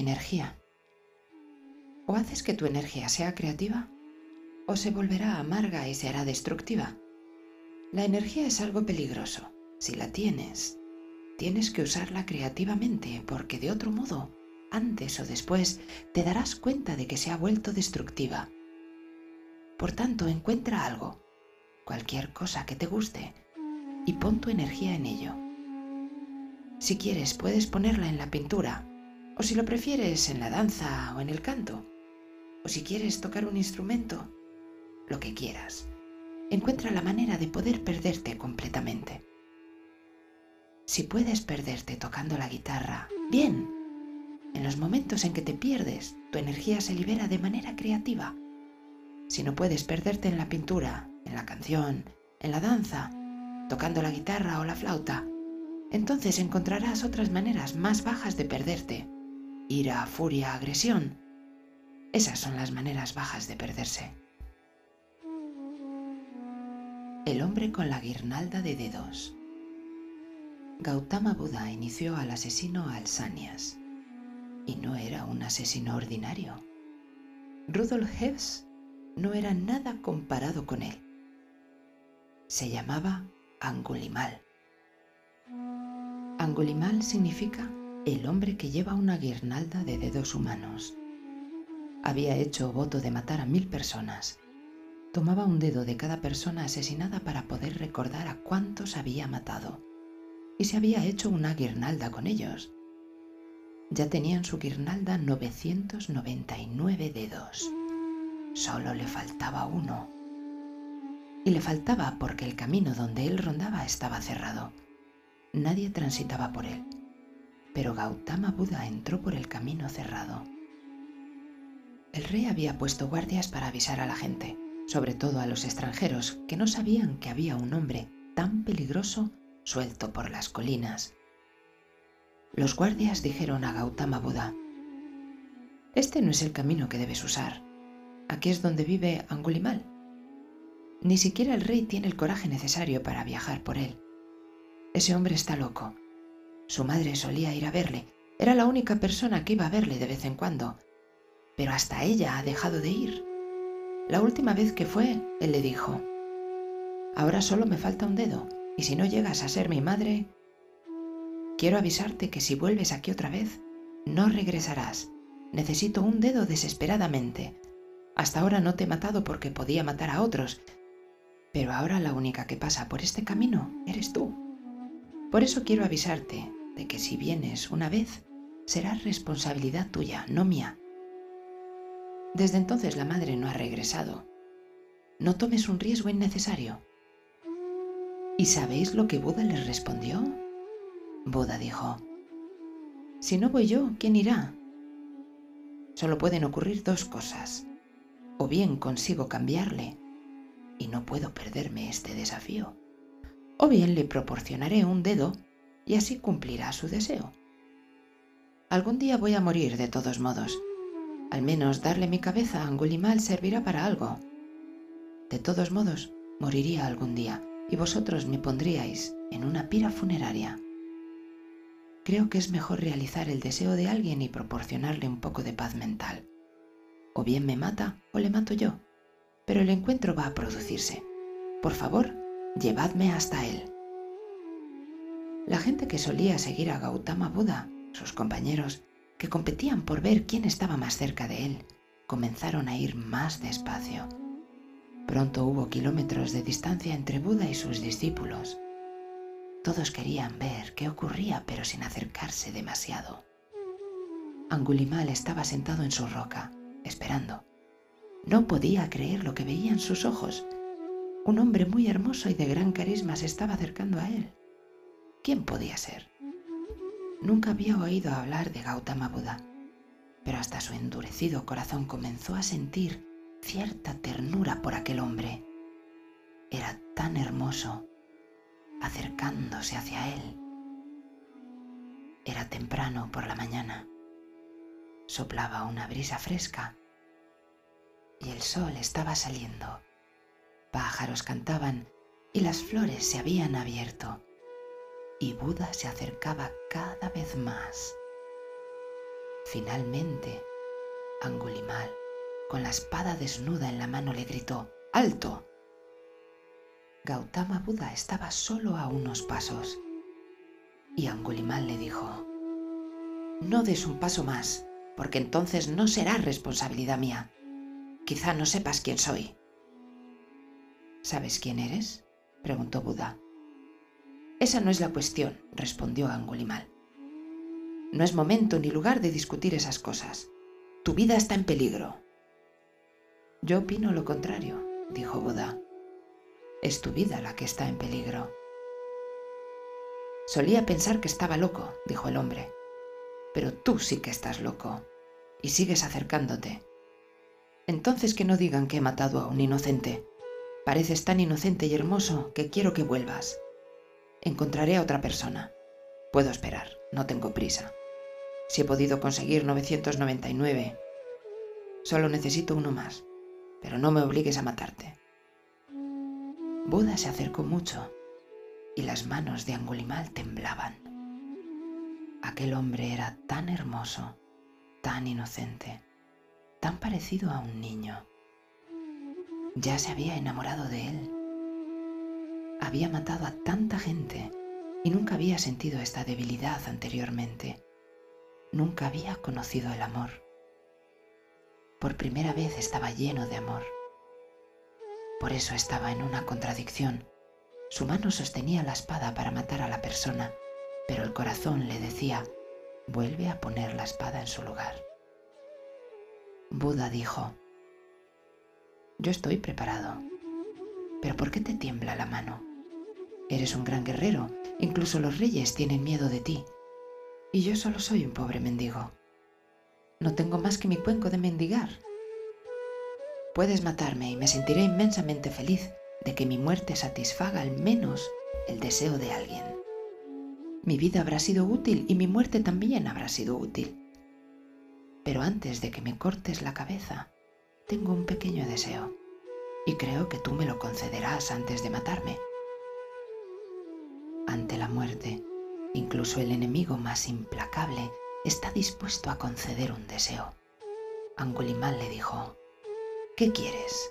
energía. O haces que tu energía sea creativa o se volverá amarga y se hará destructiva. La energía es algo peligroso. Si la tienes, tienes que usarla creativamente porque de otro modo, antes o después, te darás cuenta de que se ha vuelto destructiva. Por tanto, encuentra algo, cualquier cosa que te guste, y pon tu energía en ello. Si quieres, puedes ponerla en la pintura, o si lo prefieres, en la danza o en el canto, o si quieres tocar un instrumento, lo que quieras. Encuentra la manera de poder perderte completamente. Si puedes perderte tocando la guitarra, bien. En los momentos en que te pierdes, tu energía se libera de manera creativa. Si no puedes perderte en la pintura, en la canción, en la danza, tocando la guitarra o la flauta, entonces encontrarás otras maneras más bajas de perderte. Ira, furia, agresión. Esas son las maneras bajas de perderse. El hombre con la guirnalda de dedos. Gautama Buda inició al asesino Alsanias. Y no era un asesino ordinario. Rudolf Hess no era nada comparado con él. Se llamaba Angulimal. Angulimal significa el hombre que lleva una guirnalda de dedos humanos. Había hecho voto de matar a mil personas. Tomaba un dedo de cada persona asesinada para poder recordar a cuántos había matado. Y se había hecho una guirnalda con ellos. Ya tenían su guirnalda 999 dedos. Solo le faltaba uno. Y le faltaba porque el camino donde él rondaba estaba cerrado Nadie transitaba por él, pero Gautama Buda entró por el camino cerrado. El rey había puesto guardias para avisar a la gente, sobre todo a los extranjeros que no sabían que había un hombre tan peligroso suelto por las colinas. Los guardias dijeron a Gautama Buda, Este no es el camino que debes usar. Aquí es donde vive Angulimal. Ni siquiera el rey tiene el coraje necesario para viajar por él. Ese hombre está loco. Su madre solía ir a verle. Era la única persona que iba a verle de vez en cuando. Pero hasta ella ha dejado de ir. La última vez que fue, él le dijo, Ahora solo me falta un dedo, y si no llegas a ser mi madre, quiero avisarte que si vuelves aquí otra vez, no regresarás. Necesito un dedo desesperadamente. Hasta ahora no te he matado porque podía matar a otros, pero ahora la única que pasa por este camino eres tú. Por eso quiero avisarte de que si vienes una vez, será responsabilidad tuya, no mía. Desde entonces la madre no ha regresado. No tomes un riesgo innecesario. ¿Y sabéis lo que Buda les respondió? Buda dijo, Si no voy yo, ¿quién irá? Solo pueden ocurrir dos cosas. O bien consigo cambiarle y no puedo perderme este desafío o bien le proporcionaré un dedo y así cumplirá su deseo. Algún día voy a morir de todos modos. Al menos darle mi cabeza a Angulimal servirá para algo. De todos modos, moriría algún día y vosotros me pondríais en una pira funeraria. Creo que es mejor realizar el deseo de alguien y proporcionarle un poco de paz mental. O bien me mata o le mato yo, pero el encuentro va a producirse. Por favor, llevadme hasta él. La gente que solía seguir a Gautama Buda, sus compañeros, que competían por ver quién estaba más cerca de él, comenzaron a ir más despacio. Pronto hubo kilómetros de distancia entre Buda y sus discípulos. Todos querían ver qué ocurría, pero sin acercarse demasiado. Angulimal estaba sentado en su roca, esperando. No podía creer lo que veían sus ojos un hombre muy hermoso y de gran carisma se estaba acercando a él. ¿Quién podía ser? Nunca había oído hablar de Gautama Buda, pero hasta su endurecido corazón comenzó a sentir cierta ternura por aquel hombre. Era tan hermoso, acercándose hacia él. Era temprano por la mañana. Soplaba una brisa fresca y el sol estaba saliendo pájaros cantaban y las flores se habían abierto, y Buda se acercaba cada vez más. Finalmente, Angulimal, con la espada desnuda en la mano, le gritó, ¡Alto! Gautama Buda estaba solo a unos pasos y Angulimal le dijo, No des un paso más, porque entonces no será responsabilidad mía. Quizá no sepas quién soy. ¿Sabes quién eres? preguntó Buda. Esa no es la cuestión, respondió Angulimal. No es momento ni lugar de discutir esas cosas. Tu vida está en peligro. Yo opino lo contrario, dijo Buda. Es tu vida la que está en peligro. Solía pensar que estaba loco, dijo el hombre. Pero tú sí que estás loco. Y sigues acercándote. Entonces que no digan que he matado a un inocente. Pareces tan inocente y hermoso que quiero que vuelvas. Encontraré a otra persona. Puedo esperar, no tengo prisa. Si he podido conseguir 999, solo necesito uno más. Pero no me obligues a matarte. Buda se acercó mucho y las manos de Angulimal temblaban. Aquel hombre era tan hermoso, tan inocente, tan parecido a un niño. Ya se había enamorado de él. Había matado a tanta gente y nunca había sentido esta debilidad anteriormente. Nunca había conocido el amor. Por primera vez estaba lleno de amor. Por eso estaba en una contradicción. Su mano sostenía la espada para matar a la persona, pero el corazón le decía, vuelve a poner la espada en su lugar. Buda dijo, yo estoy preparado, pero ¿por qué te tiembla la mano? Eres un gran guerrero, incluso los reyes tienen miedo de ti, y yo solo soy un pobre mendigo. No tengo más que mi cuenco de mendigar Puedes matarme y me sentiré inmensamente feliz de que mi muerte satisfaga al menos el deseo de alguien. Mi vida habrá sido útil y mi muerte también habrá sido útil. Pero antes de que me cortes la cabeza, tengo un pequeño deseo y creo que tú me lo concederás antes de matarme. Ante la muerte, incluso el enemigo más implacable está dispuesto a conceder un deseo. Angulimal le dijo, ¿Qué quieres?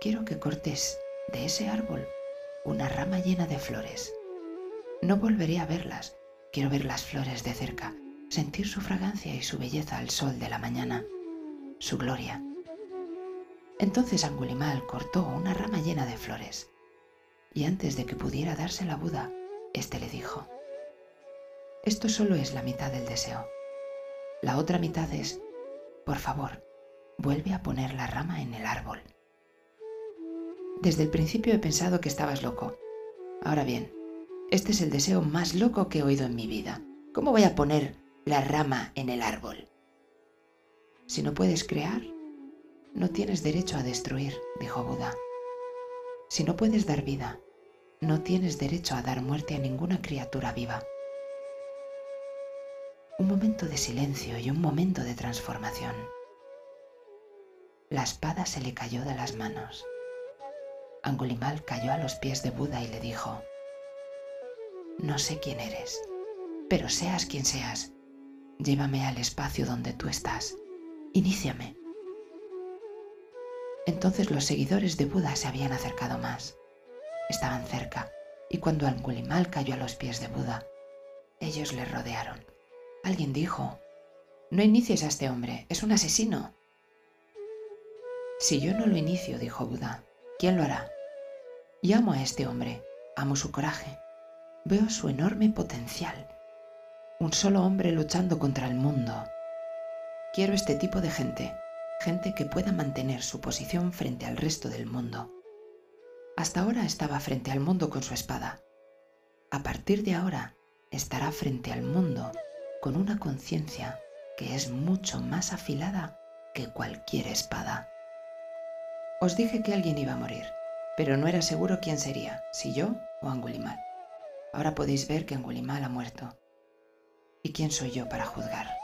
Quiero que cortes de ese árbol una rama llena de flores. No volveré a verlas. Quiero ver las flores de cerca, sentir su fragancia y su belleza al sol de la mañana, su gloria. Entonces Angulimal cortó una rama llena de flores, y antes de que pudiera darse la Buda, éste le dijo, Esto solo es la mitad del deseo. La otra mitad es, por favor, vuelve a poner la rama en el árbol. Desde el principio he pensado que estabas loco. Ahora bien, este es el deseo más loco que he oído en mi vida. ¿Cómo voy a poner la rama en el árbol? Si no puedes crear, no tienes derecho a destruir, dijo Buda. Si no puedes dar vida, no tienes derecho a dar muerte a ninguna criatura viva. Un momento de silencio y un momento de transformación. La espada se le cayó de las manos. Angulimal cayó a los pies de Buda y le dijo, No sé quién eres, pero seas quien seas, llévame al espacio donde tú estás, iníciame. Entonces los seguidores de Buda se habían acercado más. Estaban cerca, y cuando Angulimal cayó a los pies de Buda, ellos le rodearon. Alguien dijo, No inicies a este hombre, es un asesino. Si yo no lo inicio, dijo Buda, ¿quién lo hará? Y amo a este hombre, amo su coraje, veo su enorme potencial. Un solo hombre luchando contra el mundo. Quiero este tipo de gente, gente que pueda mantener su posición frente al resto del mundo. Hasta ahora estaba frente al mundo con su espada. A partir de ahora estará frente al mundo con una conciencia que es mucho más afilada que cualquier espada. Os dije que alguien iba a morir, pero no era seguro quién sería, si yo o Angulimal. Ahora podéis ver que Angulimal ha muerto. ¿Y quién soy yo para juzgar?